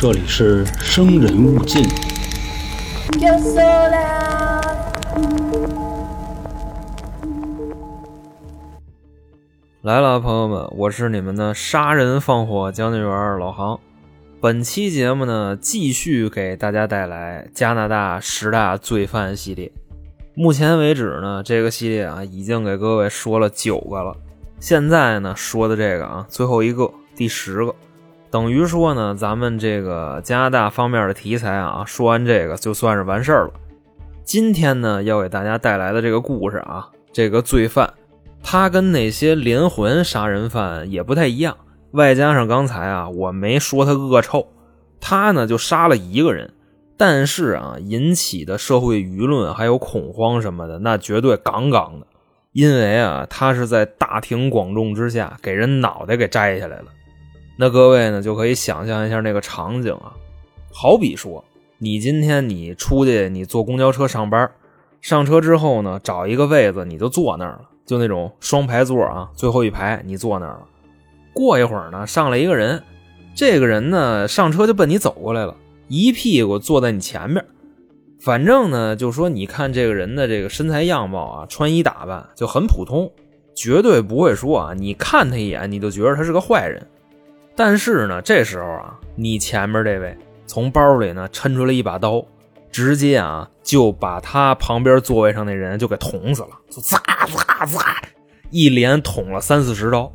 这里是生人勿近。来了，朋友们，我是你们的杀人放火讲解员老航。本期节目呢，继续给大家带来加拿大十大罪犯系列。目前为止呢，这个系列啊，已经给各位说了九个了。现在呢，说的这个啊，最后一个，第十个，等于说呢，咱们这个加拿大方面的题材啊，说完这个就算是完事儿了。今天呢，要给大家带来的这个故事啊，这个罪犯。他跟那些连环杀人犯也不太一样，外加上刚才啊，我没说他恶臭，他呢就杀了一个人，但是啊，引起的社会舆论还有恐慌什么的，那绝对杠杠的，因为啊，他是在大庭广众之下给人脑袋给摘下来了。那各位呢，就可以想象一下那个场景啊，好比说，你今天你出去，你坐公交车上班，上车之后呢，找一个位子你就坐那儿了。就那种双排座啊，最后一排你坐那儿了。过一会儿呢，上来一个人，这个人呢上车就奔你走过来了，一屁股坐在你前面。反正呢，就说你看这个人的这个身材样貌啊，穿衣打扮就很普通，绝对不会说啊，你看他一眼你就觉得他是个坏人。但是呢，这时候啊，你前面这位从包里呢抻出来一把刀。直接啊，就把他旁边座位上那人就给捅死了，就咂咂咂，一连捅了三四十刀，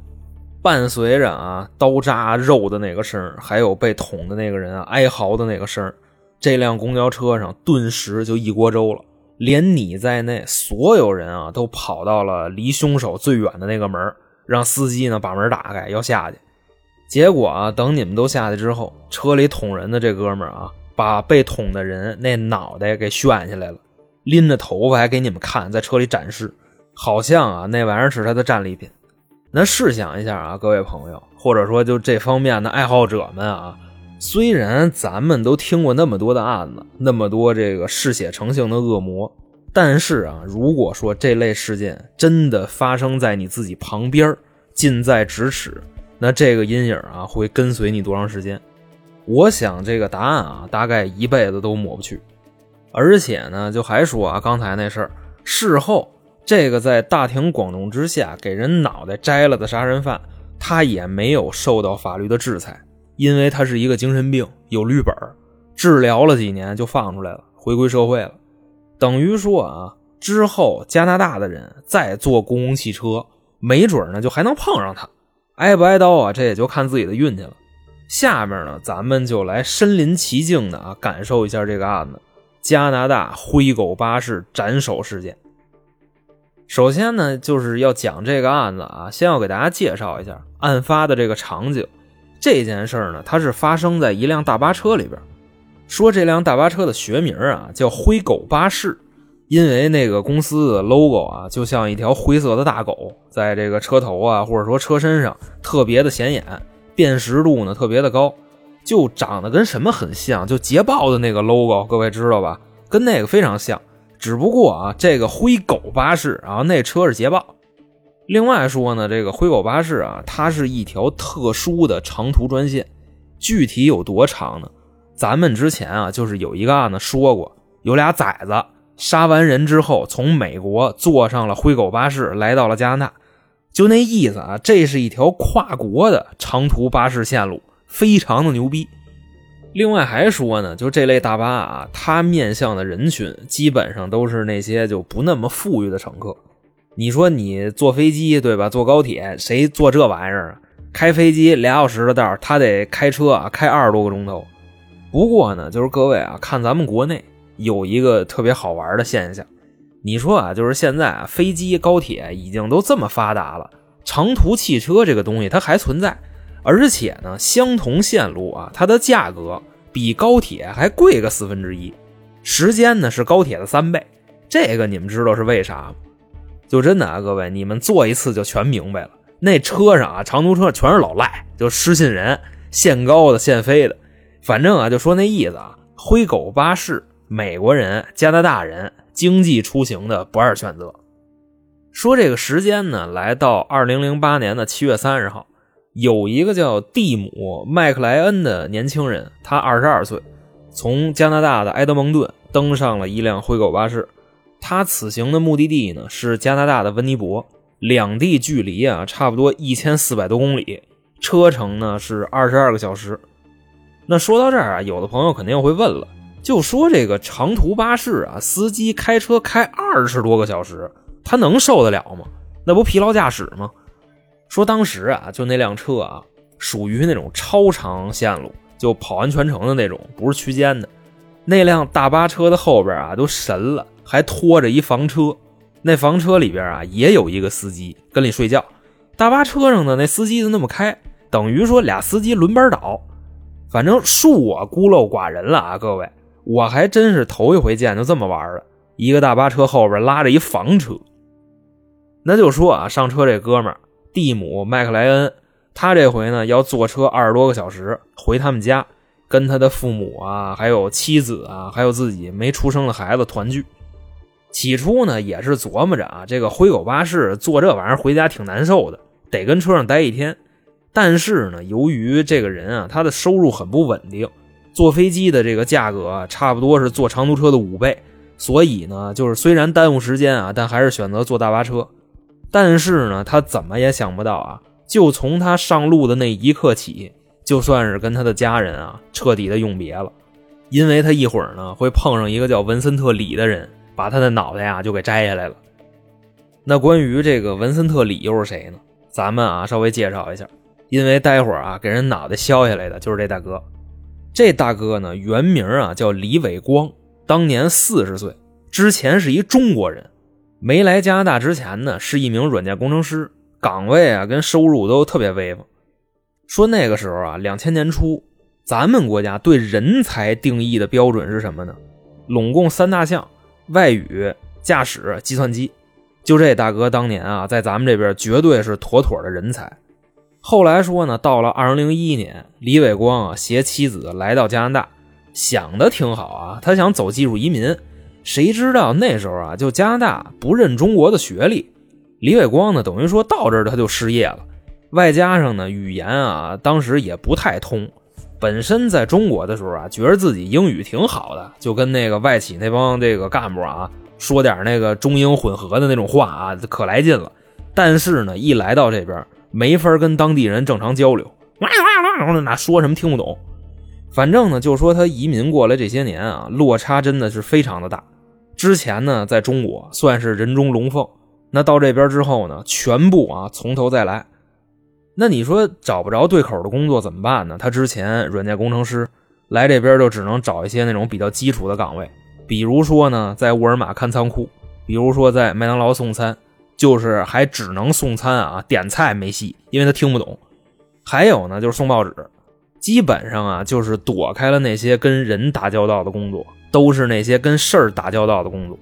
伴随着啊刀扎肉的那个声还有被捅的那个人啊哀嚎的那个声这辆公交车上顿时就一锅粥了，连你在内所有人啊都跑到了离凶手最远的那个门，让司机呢把门打开要下去。结果啊，等你们都下去之后，车里捅人的这哥们儿啊。把被捅的人那脑袋给炫下来了，拎着头发还给你们看，在车里展示，好像啊那玩意儿是他的战利品。那试想一下啊，各位朋友，或者说就这方面的爱好者们啊，虽然咱们都听过那么多的案子，那么多这个嗜血成性的恶魔，但是啊，如果说这类事件真的发生在你自己旁边，近在咫尺，那这个阴影啊会跟随你多长时间？我想这个答案啊，大概一辈子都抹不去。而且呢，就还说啊，刚才那事儿，事后这个在大庭广众之下给人脑袋摘了的杀人犯，他也没有受到法律的制裁，因为他是一个精神病，有绿本，治疗了几年就放出来了，回归社会了。等于说啊，之后加拿大的人再坐公共汽车，没准呢就还能碰上他，挨不挨刀啊，这也就看自己的运气了。下面呢，咱们就来身临其境的啊，感受一下这个案子——加拿大灰狗巴士斩首事件。首先呢，就是要讲这个案子啊，先要给大家介绍一下案发的这个场景。这件事呢，它是发生在一辆大巴车里边。说这辆大巴车的学名啊，叫灰狗巴士，因为那个公司的 logo 啊，就像一条灰色的大狗，在这个车头啊，或者说车身上特别的显眼。辨识度呢特别的高，就长得跟什么很像，就捷豹的那个 logo，各位知道吧？跟那个非常像，只不过啊，这个灰狗巴士啊，那车是捷豹。另外说呢，这个灰狗巴士啊，它是一条特殊的长途专线，具体有多长呢？咱们之前啊，就是有一个案子说过，有俩崽子杀完人之后，从美国坐上了灰狗巴士，来到了加拿大。就那意思啊，这是一条跨国的长途巴士线路，非常的牛逼。另外还说呢，就这类大巴啊，它面向的人群基本上都是那些就不那么富裕的乘客。你说你坐飞机对吧？坐高铁谁坐这玩意儿啊？开飞机俩小时的道，他得开车啊，开二十多个钟头。不过呢，就是各位啊，看咱们国内有一个特别好玩的现象。你说啊，就是现在啊，飞机、高铁已经都这么发达了，长途汽车这个东西它还存在，而且呢，相同线路啊，它的价格比高铁还贵个四分之一，时间呢是高铁的三倍。这个你们知道是为啥吗？就真的啊，各位，你们坐一次就全明白了。那车上啊，长途车全是老赖，就失信人，限高的、限飞的，反正啊，就说那意思啊，灰狗巴士，美国人、加拿大人。经济出行的不二选择。说这个时间呢，来到二零零八年的七月三十号，有一个叫蒂姆·麦克莱恩的年轻人，他二十二岁，从加拿大的埃德蒙顿登上了一辆灰狗巴士。他此行的目的地呢是加拿大的温尼伯，两地距离啊差不多一千四百多公里，车程呢是二十二个小时。那说到这儿啊，有的朋友肯定会问了，就说这个长途巴士啊，司机开车开二十多个小时，他能受得了吗？那不疲劳驾驶吗？说当时啊，就那辆车啊，属于那种超长线路，就跑完全程的那种，不是区间的。那辆大巴车的后边啊，都神了，还拖着一房车。那房车里边啊，也有一个司机跟你睡觉。大巴车上的，那司机就那么开，等于说俩司机轮班倒。反正恕我孤陋寡人了啊，各位，我还真是头一回见就这么玩的，一个大巴车后边拉着一房车。那就说啊，上车这哥们儿蒂姆·麦克莱恩，他这回呢要坐车二十多个小时回他们家，跟他的父母啊，还有妻子啊，还有自己没出生的孩子团聚。起初呢也是琢磨着啊，这个灰狗巴士坐这玩意儿回家挺难受的，得跟车上待一天。但是呢，由于这个人啊，他的收入很不稳定，坐飞机的这个价格差不多是坐长途车的五倍，所以呢，就是虽然耽误时间啊，但还是选择坐大巴车。但是呢，他怎么也想不到啊，就从他上路的那一刻起，就算是跟他的家人啊彻底的永别了，因为他一会儿呢会碰上一个叫文森特·里的人，把他的脑袋呀就给摘下来了。那关于这个文森特·里又是谁呢？咱们啊稍微介绍一下，因为待会儿啊给人脑袋削下来的就是这大哥。这大哥呢原名啊叫李伟光，当年四十岁，之前是一中国人。没来加拿大之前呢，是一名软件工程师，岗位啊跟收入都特别威风。说那个时候啊，两千年初，咱们国家对人才定义的标准是什么呢？拢共三大项：外语、驾驶、计算机。就这大哥当年啊，在咱们这边绝对是妥妥的人才。后来说呢，到了二零零一年，李伟光啊携妻子来到加拿大，想的挺好啊，他想走技术移民。谁知道那时候啊，就加拿大不认中国的学历，李伟光呢，等于说到这儿他就失业了，外加上呢语言啊，当时也不太通。本身在中国的时候啊，觉得自己英语挺好的，就跟那个外企那帮这个干部啊说点那个中英混合的那种话啊，可来劲了。但是呢，一来到这边，没法跟当地人正常交流，那说什么听不懂。反正呢，就说他移民过来这些年啊，落差真的是非常的大。之前呢，在中国算是人中龙凤，那到这边之后呢，全部啊从头再来。那你说找不着对口的工作怎么办呢？他之前软件工程师来这边就只能找一些那种比较基础的岗位，比如说呢，在沃尔玛看仓库，比如说在麦当劳送餐，就是还只能送餐啊，点菜没戏，因为他听不懂。还有呢，就是送报纸，基本上啊就是躲开了那些跟人打交道的工作。都是那些跟事儿打交道的工作，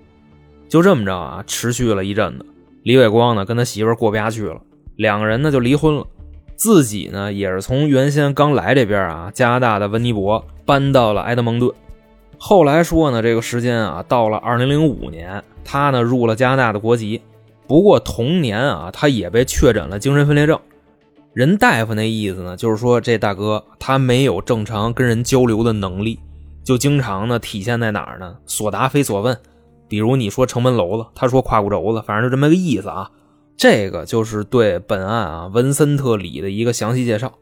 就这么着啊，持续了一阵子。李伟光呢，跟他媳妇过不下去了，两个人呢就离婚了。自己呢，也是从原先刚来这边啊，加拿大的温尼伯搬到了埃德蒙顿。后来说呢，这个时间啊，到了2005年，他呢入了加拿大的国籍。不过同年啊，他也被确诊了精神分裂症。人大夫那意思呢，就是说这大哥他没有正常跟人交流的能力。就经常呢体现在哪儿呢？所答非所问，比如你说城门楼子，他说胯骨轴子，反正就这么个意思啊。这个就是对本案啊文森特里的一个详细介绍。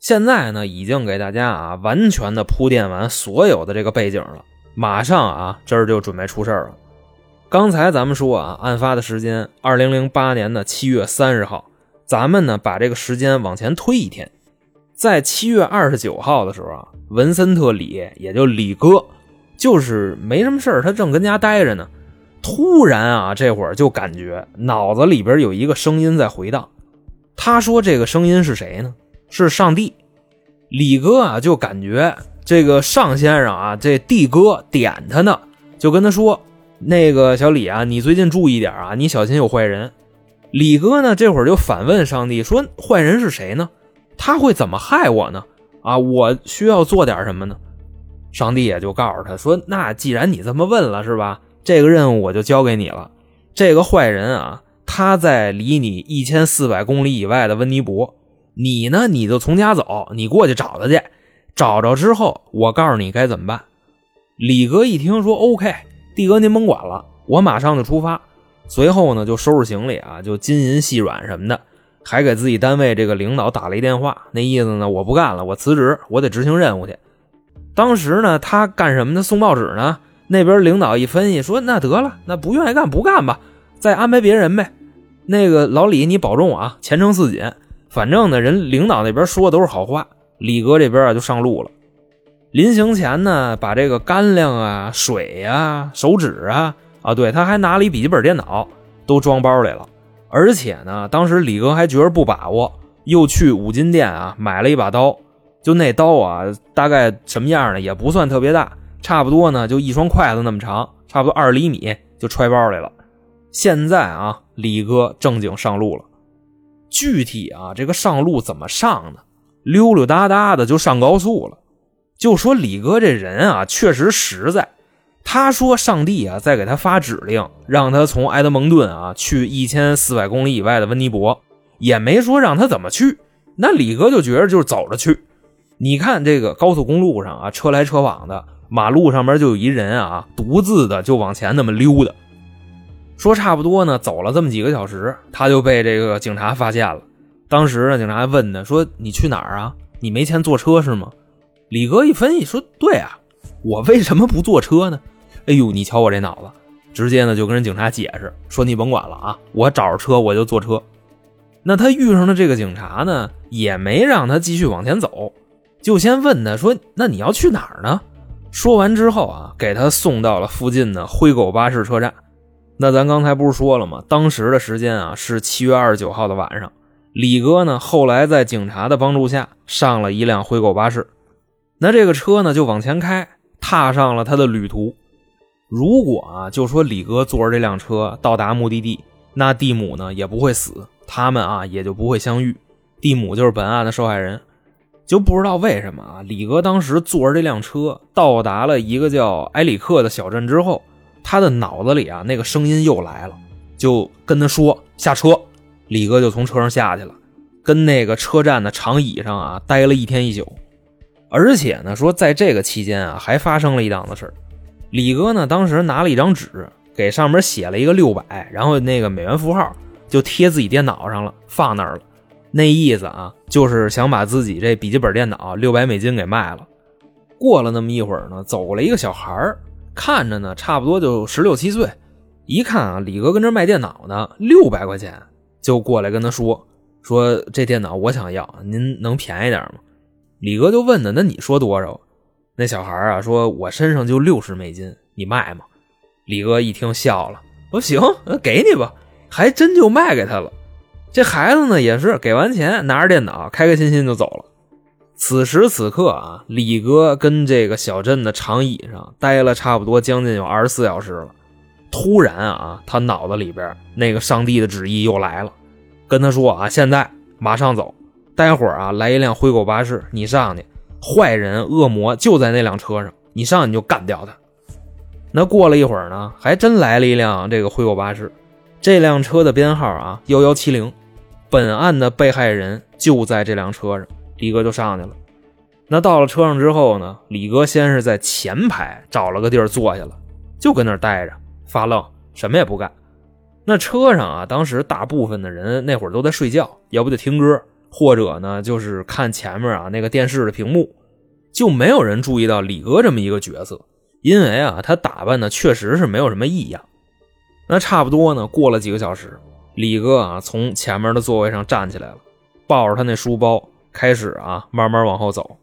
现在呢已经给大家啊完全的铺垫完所有的这个背景了，马上啊这儿就准备出事儿了。刚才咱们说啊案发的时间二零零八年的七月三十号，咱们呢把这个时间往前推一天。在七月二十九号的时候啊，文森特李也就李哥，就是没什么事他正跟家待着呢。突然啊，这会儿就感觉脑子里边有一个声音在回荡。他说：“这个声音是谁呢？是上帝。”李哥啊，就感觉这个尚先生啊，这帝哥点他呢，就跟他说：“那个小李啊，你最近注意点啊，你小心有坏人。”李哥呢，这会儿就反问上帝说：“坏人是谁呢？”他会怎么害我呢？啊，我需要做点什么呢？上帝也就告诉他说：“那既然你这么问了，是吧？这个任务我就交给你了。这个坏人啊，他在离你一千四百公里以外的温尼伯，你呢，你就从家走，你过去找他去，找着之后，我告诉你该怎么办。”李哥一听说：“OK，帝哥您甭管了，我马上就出发。”随后呢，就收拾行李啊，就金银细软什么的，还给自己单位这个领导打了一电话，那意思呢，我不干了，我辞职，我得执行任务去。当时呢，他干什么呢？送报纸呢。那边领导一分析说：“那得了，那不愿意干不干吧，再安排别人呗。”那个老李，你保重啊，前程似锦。反正呢，人领导那边说的都是好话。李哥这边啊，就上路了。临行前呢，把这个干粮啊、水呀、手纸啊。啊，对，他还拿了一笔记本电脑，都装包里了。而且呢，当时李哥还觉得不把握，又去五金店啊买了一把刀。就那刀啊，大概什么样呢？也不算特别大，差不多呢，就一双筷子那么长，差不多二厘米，就揣包里了。现在啊，李哥正经上路了。具体啊，这个上路怎么上呢？溜溜达达的就上高速了。就说李哥这人啊，确实实在。他说：“上帝啊，在给他发指令，让他从埃德蒙顿啊去一千四百公里以外的温尼伯，也没说让他怎么去。那李哥就觉得就是走着去。你看这个高速公路上啊，车来车往的，马路上面就有一人啊，独自的就往前那么溜达。说差不多呢，走了这么几个小时，他就被这个警察发现了。当时呢，警察问他说：‘你去哪儿啊？你没钱坐车是吗？’李哥一分析说：‘对啊。’”我为什么不坐车呢？哎呦，你瞧我这脑子，直接呢就跟人警察解释说：“你甭管了啊，我找着车我就坐车。”那他遇上的这个警察呢，也没让他继续往前走，就先问他说：“那你要去哪儿呢？”说完之后啊，给他送到了附近的灰狗巴士车站。那咱刚才不是说了吗？当时的时间啊是七月二十九号的晚上。李哥呢后来在警察的帮助下上了一辆灰狗巴士，那这个车呢就往前开。踏上了他的旅途。如果啊，就说李哥坐着这辆车到达目的地，那蒂姆呢也不会死，他们啊也就不会相遇。蒂姆就是本案的受害人，就不知道为什么啊，李哥当时坐着这辆车到达了一个叫埃里克的小镇之后，他的脑子里啊那个声音又来了，就跟他说下车。李哥就从车上下去了，跟那个车站的长椅上啊待了一天一宿。而且呢，说在这个期间啊，还发生了一档子事李哥呢，当时拿了一张纸，给上面写了一个六百，然后那个美元符号就贴自己电脑上了，放那儿了。那意思啊，就是想把自己这笔记本电脑六百美金给卖了。过了那么一会儿呢，走过来一个小孩看着呢，差不多就十六七岁。一看啊，李哥跟这卖电脑呢，六百块钱，就过来跟他说：“说这电脑我想要，您能便宜点吗？”李哥就问他：“那你说多少？”那小孩啊说：“我身上就六十美金，你卖吗？”李哥一听笑了：“说行，那给你吧。”还真就卖给他了。这孩子呢也是给完钱，拿着电脑，开开心心就走了。此时此刻啊，李哥跟这个小镇的长椅上待了差不多将近有二十四小时了。突然啊，他脑子里边那个上帝的旨意又来了，跟他说：“啊，现在马上走。”待会儿啊，来一辆灰狗巴士，你上去，坏人恶魔就在那辆车上，你上去就干掉他。那过了一会儿呢，还真来了一辆这个灰狗巴士，这辆车的编号啊幺幺七零，本案的被害人就在这辆车上，李哥就上去了。那到了车上之后呢，李哥先是在前排找了个地儿坐下了，就跟那儿待着发愣，什么也不干。那车上啊，当时大部分的人那会儿都在睡觉，要不就听歌。或者呢，就是看前面啊那个电视的屏幕，就没有人注意到李哥这么一个角色，因为啊他打扮的确实是没有什么异样。那差不多呢，过了几个小时，李哥啊从前面的座位上站起来了，抱着他那书包开始啊慢慢往后走。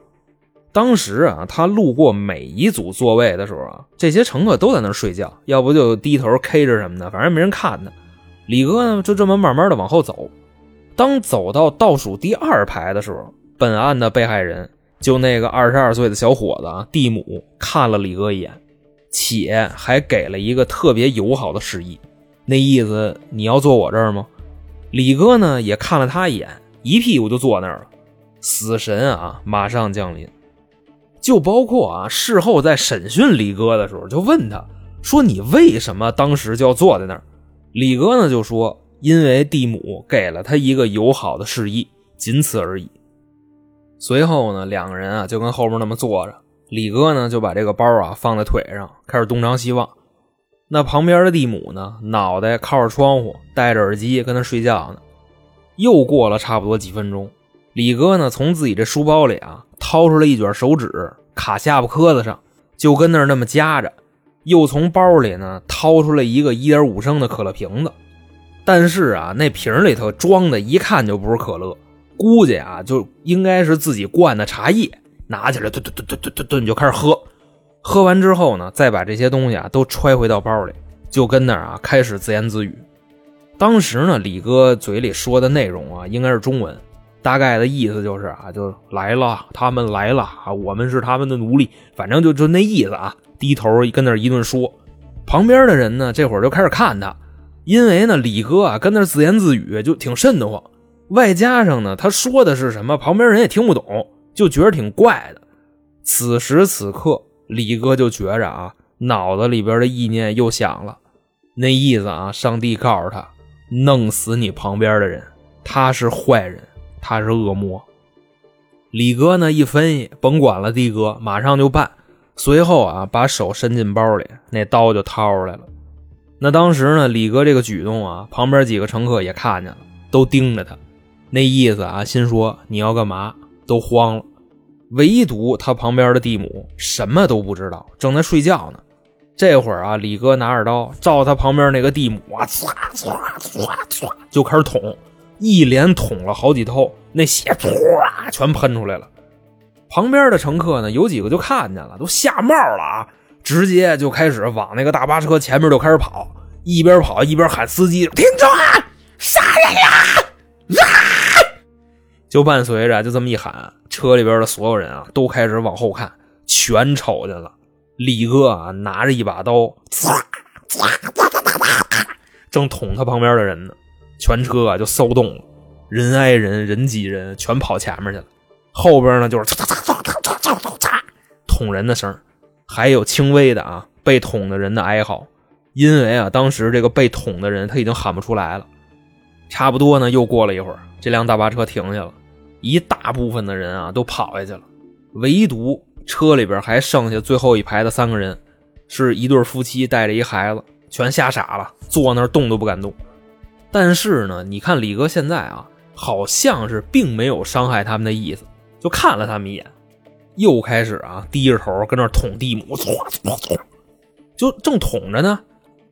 当时啊他路过每一组座位的时候啊，这些乘客都在那睡觉，要不就低头 K 着什么的，反正没人看他。李哥呢就这么慢慢的往后走。当走到倒数第二排的时候，本案的被害人就那个二十二岁的小伙子啊，蒂姆看了李哥一眼，且还给了一个特别友好的示意，那意思你要坐我这儿吗？李哥呢也看了他一眼，一屁股就坐那儿了。死神啊，马上降临。就包括啊，事后在审讯李哥的时候，就问他说：“你为什么当时就要坐在那儿？”李哥呢就说。因为蒂姆给了他一个友好的示意，仅此而已。随后呢，两个人啊就跟后面那么坐着，李哥呢就把这个包啊放在腿上，开始东张西望。那旁边的蒂姆呢，脑袋靠着窗户，戴着耳机跟他睡觉呢。又过了差不多几分钟，李哥呢从自己这书包里啊掏出了一卷手纸，卡下巴磕子上，就跟那儿那么夹着。又从包里呢掏出来一个一点五升的可乐瓶子，但是啊，那瓶里头装的一看就不是可乐，估计啊就应该是自己灌的茶叶。拿起来，吨吨吨吨吨吨吨就开始喝。喝完之后呢，再把这些东西啊都揣回到包里，就跟那儿啊开始自言自语。当时呢，李哥嘴里说的内容啊应该是中文，大概的意思就是啊，就来了，他们来了啊，我们是他们的奴隶，反正就就那意思啊。低头跟那一顿说，旁边的人呢，这会儿就开始看他，因为呢，李哥啊跟那自言自语，就挺瘆得慌。外加上呢，他说的是什么，旁边人也听不懂，就觉得挺怪的。此时此刻，李哥就觉着啊，脑子里边的意念又想了，那意思啊，上帝告诉他，弄死你旁边的人，他是坏人，他是恶魔。李哥呢一分析，甭管了，的哥马上就办。随后啊，把手伸进包里，那刀就掏出来了。那当时呢，李哥这个举动啊，旁边几个乘客也看见了，都盯着他，那意思啊，心说你要干嘛？都慌了。唯独他旁边的地母什么都不知道，正在睡觉呢。这会儿啊，李哥拿着刀照他旁边那个地母啊，唰唰唰唰就开始捅，一连捅了好几刀，那血唰全喷出来了。旁边的乘客呢，有几个就看见了，都吓冒了啊！直接就开始往那个大巴车前面就开始跑，一边跑一边喊司机：“停车！杀人啦！” 就伴随着就这么一喊，车里边的所有人啊都开始往后看，全瞅见了李哥啊拿着一把刀，唰唰唰正捅他旁边的人呢。全车啊就骚动了，人挨人，人挤人，全跑前面去了。后边呢就是嚓嚓嚓嚓嚓嚓嚓嚓捅人的声还有轻微的啊被捅的人的哀嚎，因为啊当时这个被捅的人他已经喊不出来了。差不多呢又过了一会儿，这辆大巴车停下了，一大部分的人啊都跑下去了，唯独车里边还剩下最后一排的三个人，是一对夫妻带着一孩子，全吓傻了，坐那儿动都不敢动。但是呢，你看李哥现在啊，好像是并没有伤害他们的意思。就看了他们一眼，又开始啊低着头跟那捅地母，就正捅着呢。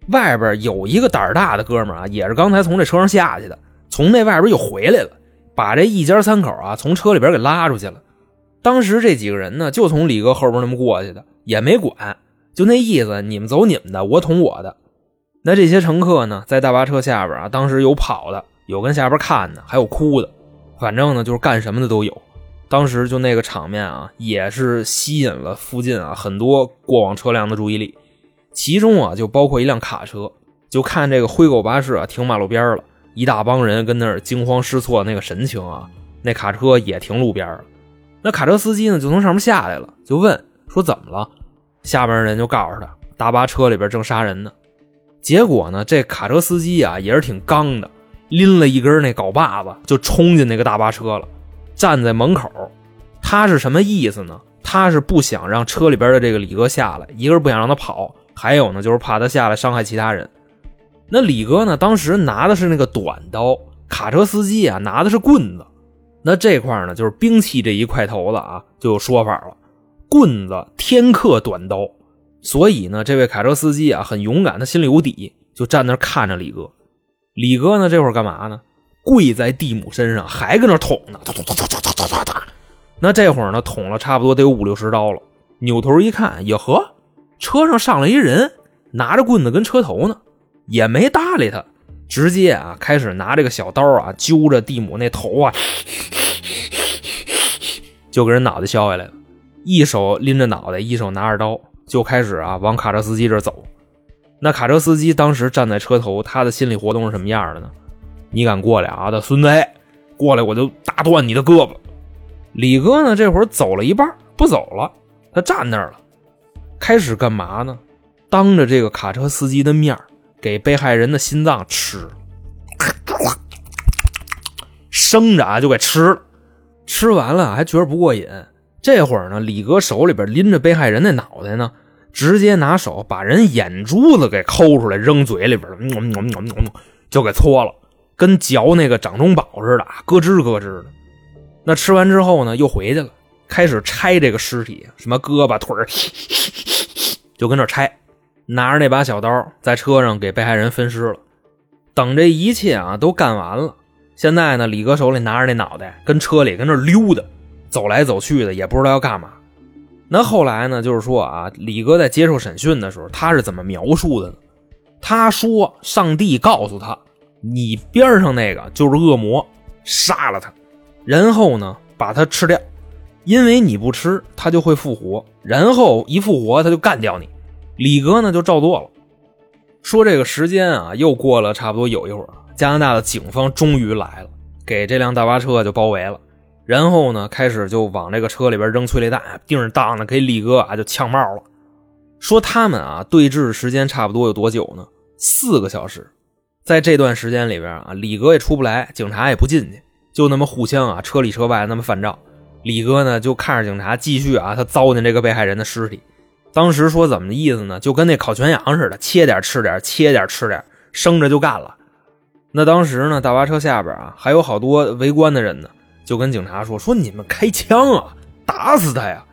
外边有一个胆大的哥们啊，也是刚才从这车上下去的，从那外边又回来了，把这一家三口啊从车里边给拉出去了。当时这几个人呢，就从李哥后边那么过去的，也没管，就那意思，你们走你们的，我捅我的。那这些乘客呢，在大巴车下边啊，当时有跑的，有跟下边看的，还有哭的，反正呢就是干什么的都有。当时就那个场面啊，也是吸引了附近啊很多过往车辆的注意力，其中啊就包括一辆卡车。就看这个灰狗巴士啊停马路边了，一大帮人跟那儿惊慌失措那个神情啊，那卡车也停路边了。那卡车司机呢就从上面下来了，就问说怎么了？下边人就告诉他，大巴车里边正杀人呢。结果呢，这卡车司机啊也是挺刚的，拎了一根那镐把子就冲进那个大巴车了。站在门口，他是什么意思呢？他是不想让车里边的这个李哥下来，一个是不想让他跑，还有呢就是怕他下来伤害其他人。那李哥呢，当时拿的是那个短刀，卡车司机啊拿的是棍子。那这块呢就是兵器这一块头子啊就有说法了，棍子天克短刀。所以呢，这位卡车司机啊很勇敢，他心里有底，就站那看着李哥。李哥呢这会儿干嘛呢？跪在蒂姆身上，还搁那捅呢，捅捅捅捅捅捅捅！那这会儿呢，捅了差不多得有五六十刀了。扭头一看，哟呵，车上上来一人，拿着棍子跟车头呢，也没搭理他，直接啊，开始拿这个小刀啊，揪着蒂姆那头啊，就给人脑袋削下来了。一手拎着脑袋，一手拿着刀，就开始啊往卡车司机这走。那卡车司机当时站在车头，他的心理活动是什么样的呢？你敢过来啊，的孙子！过来我就打断你的胳膊。李哥呢，这会儿走了一半不走了，他站那儿了，开始干嘛呢？当着这个卡车司机的面给被害人的心脏吃，生着啊就给吃了。吃完了还觉得不过瘾，这会儿呢，李哥手里边拎着被害人的脑袋呢，直接拿手把人眼珠子给抠出来扔嘴里边，就给搓了，跟嚼那个掌中宝似的，咯吱咯吱的。那吃完之后呢，又回去了，开始拆这个尸体，什么胳膊腿儿，就跟那拆，拿着那把小刀在车上给被害人分尸了。等这一切啊都干完了。现在呢，李哥手里拿着那脑袋，跟车里跟那溜达，走来走去的，也不知道要干嘛。那后来呢，就是说啊，李哥在接受审讯的时候，他是怎么描述的呢？他说，上帝告诉他，你边上那个就是恶魔，杀了他，然后呢，把他吃掉，因为你不吃，他就会复活，然后一复活，他就干掉你。李哥呢，就照做了。说这个时间啊，又过了差不多有一会儿。加拿大的警方终于来了，给这辆大巴车就包围了，然后呢，开始就往这个车里边扔催泪弹，叮当的给李哥啊就呛冒了。说他们啊对峙时间差不多有多久呢？四个小时。在这段时间里边啊，李哥也出不来，警察也不进去，就那么互相啊车里车外那么犯照。李哥呢就看着警察继续啊他糟践这个被害人的尸体。当时说怎么的意思呢？就跟那烤全羊似的，切点吃点，切点吃点，生着就干了。那当时呢，大巴车下边啊，还有好多围观的人呢，就跟警察说：“说你们开枪啊，打死他呀！”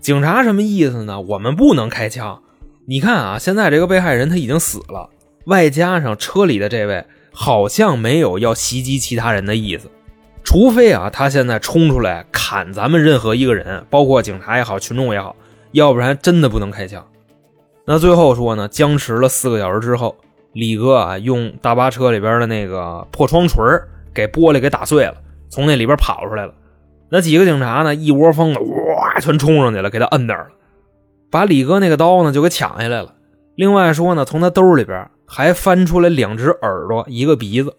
警察什么意思呢？我们不能开枪。你看啊，现在这个被害人他已经死了，外加上车里的这位好像没有要袭击其他人的意思，除非啊，他现在冲出来砍咱们任何一个人，包括警察也好，群众也好，要不然真的不能开枪。那最后说呢，僵持了四个小时之后。李哥啊，用大巴车里边的那个破窗锤给玻璃给打碎了，从那里边跑出来了。那几个警察呢，一窝蜂的哇，全冲上去了，给他摁那儿了，把李哥那个刀呢就给抢下来了。另外说呢，从他兜里边还翻出来两只耳朵，一个鼻子。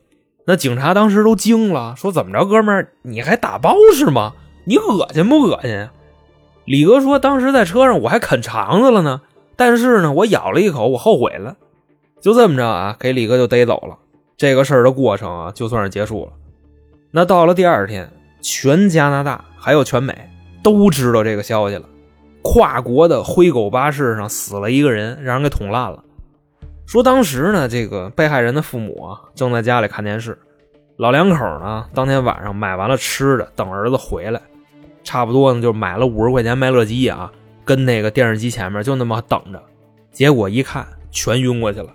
那警察当时都惊了，说怎么着，哥们儿，你还打包是吗？你恶心不恶心？李哥说，当时在车上我还啃肠子了呢，但是呢，我咬了一口，我后悔了。就这么着啊，给李哥就逮走了。这个事儿的过程啊，就算是结束了。那到了第二天，全加拿大还有全美都知道这个消息了。跨国的灰狗巴士上死了一个人，让人给捅烂了。说当时呢，这个被害人的父母啊正在家里看电视，老两口呢当天晚上买完了吃的，等儿子回来，差不多呢就买了五十块钱麦乐鸡啊，跟那个电视机前面就那么等着。结果一看，全晕过去了。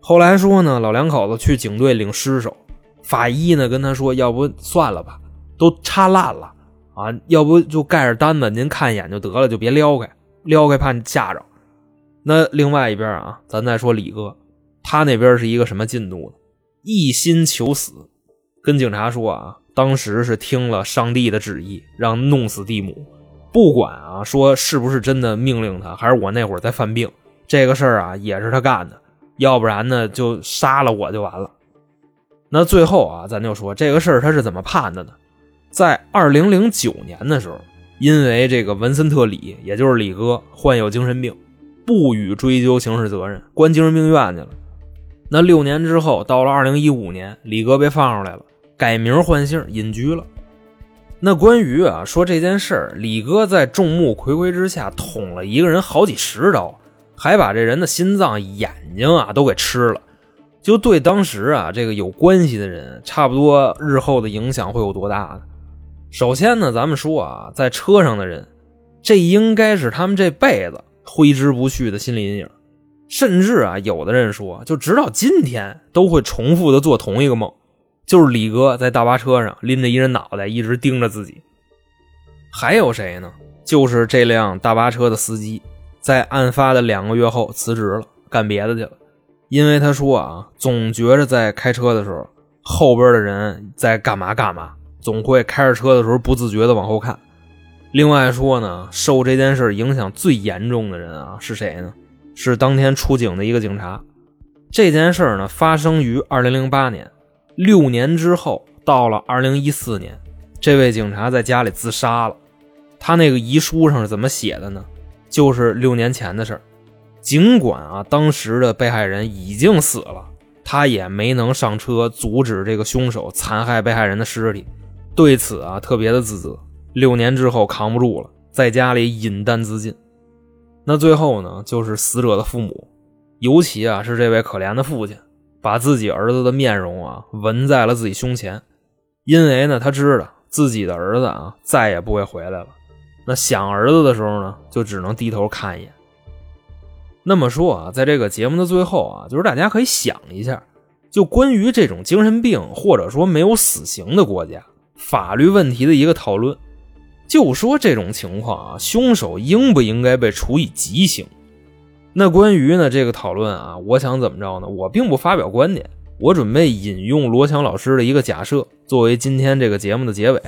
后来说呢，老两口子去警队领尸首，法医呢跟他说，要不算了吧，都插烂了啊，要不就盖着单子，您看一眼就得了，就别撩开，撩开怕你吓着。那另外一边啊，咱再说李哥，他那边是一个什么进度呢？一心求死，跟警察说啊，当时是听了上帝的旨意，让弄死蒂姆，不管啊，说是不是真的命令他，还是我那会儿在犯病，这个事儿啊也是他干的。要不然呢，就杀了我就完了。那最后啊，咱就说这个事儿他是怎么判的呢？在二零零九年的时候，因为这个文森特李，也就是李哥患有精神病，不予追究刑事责任，关精神病院去了。那六年之后，到了二零一五年，李哥被放出来了，改名换姓隐居了。那关于啊说这件事儿，李哥在众目睽睽之下捅了一个人好几十刀。还把这人的心脏、眼睛啊都给吃了，就对当时啊这个有关系的人，差不多日后的影响会有多大呢？首先呢，咱们说啊，在车上的人，这应该是他们这辈子挥之不去的心理阴影，甚至啊，有的人说，就直到今天都会重复的做同一个梦，就是李哥在大巴车上拎着一人脑袋，一直盯着自己。还有谁呢？就是这辆大巴车的司机。在案发的两个月后辞职了，干别的去了。因为他说啊，总觉着在开车的时候，后边的人在干嘛干嘛，总会开着车的时候不自觉的往后看。另外说呢，受这件事影响最严重的人啊是谁呢？是当天出警的一个警察。这件事呢发生于二零零八年，六年之后到了二零一四年，这位警察在家里自杀了。他那个遗书上是怎么写的呢？就是六年前的事儿，尽管啊，当时的被害人已经死了，他也没能上车阻止这个凶手残害被害人的尸体，对此啊特别的自责。六年之后扛不住了，在家里饮弹自尽。那最后呢，就是死者的父母，尤其啊是这位可怜的父亲，把自己儿子的面容啊纹在了自己胸前，因为呢他知道自己的儿子啊再也不会回来了。那想儿子的时候呢，就只能低头看一眼。那么说啊，在这个节目的最后啊，就是大家可以想一下，就关于这种精神病或者说没有死刑的国家法律问题的一个讨论。就说这种情况啊，凶手应不应该被处以极刑？那关于呢这个讨论啊，我想怎么着呢？我并不发表观点，我准备引用罗强老师的一个假设，作为今天这个节目的结尾。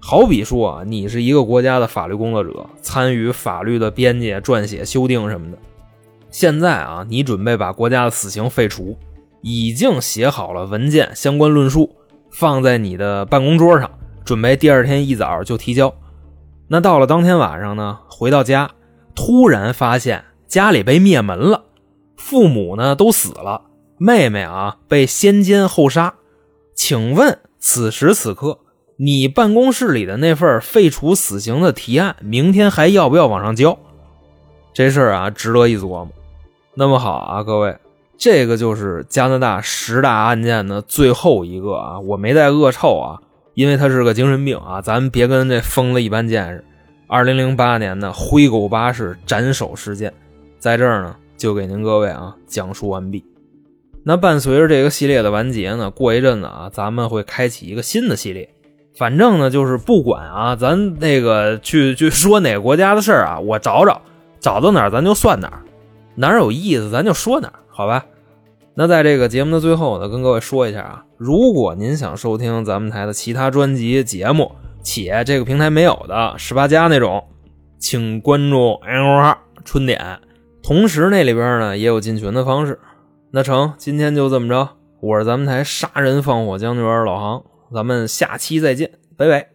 好比说啊，你是一个国家的法律工作者，参与法律的编辑、撰写、修订什么的。现在啊，你准备把国家的死刑废除，已经写好了文件相关论述，放在你的办公桌上，准备第二天一早就提交。那到了当天晚上呢，回到家，突然发现家里被灭门了，父母呢都死了，妹妹啊被先奸后杀。请问此时此刻，你办公室里的那份废除死刑的提案，明天还要不要往上交？这事儿啊，值得一琢磨。那么好啊，各位，这个就是加拿大十大案件的最后一个啊，我没带恶臭啊，因为他是个精神病啊，咱别跟这疯子一般见识。二零零八年的灰狗巴士斩首事件，在这儿呢就给您各位啊讲述完毕。那伴随着这个系列的完结呢，过一阵子啊，咱们会开启一个新的系列。反正呢，就是不管啊，咱那个去去说哪个国家的事儿啊，我找找，找到哪儿咱就算哪儿。哪儿有意思，咱就说哪儿，好吧？那在这个节目的最后呢，跟各位说一下啊，如果您想收听咱们台的其他专辑节目，且这个平台没有的十八加那种，请关注 L 春点，同时那里边呢也有进群的方式。那成，今天就这么着，我是咱们台杀人放火将军老航，咱们下期再见，拜拜。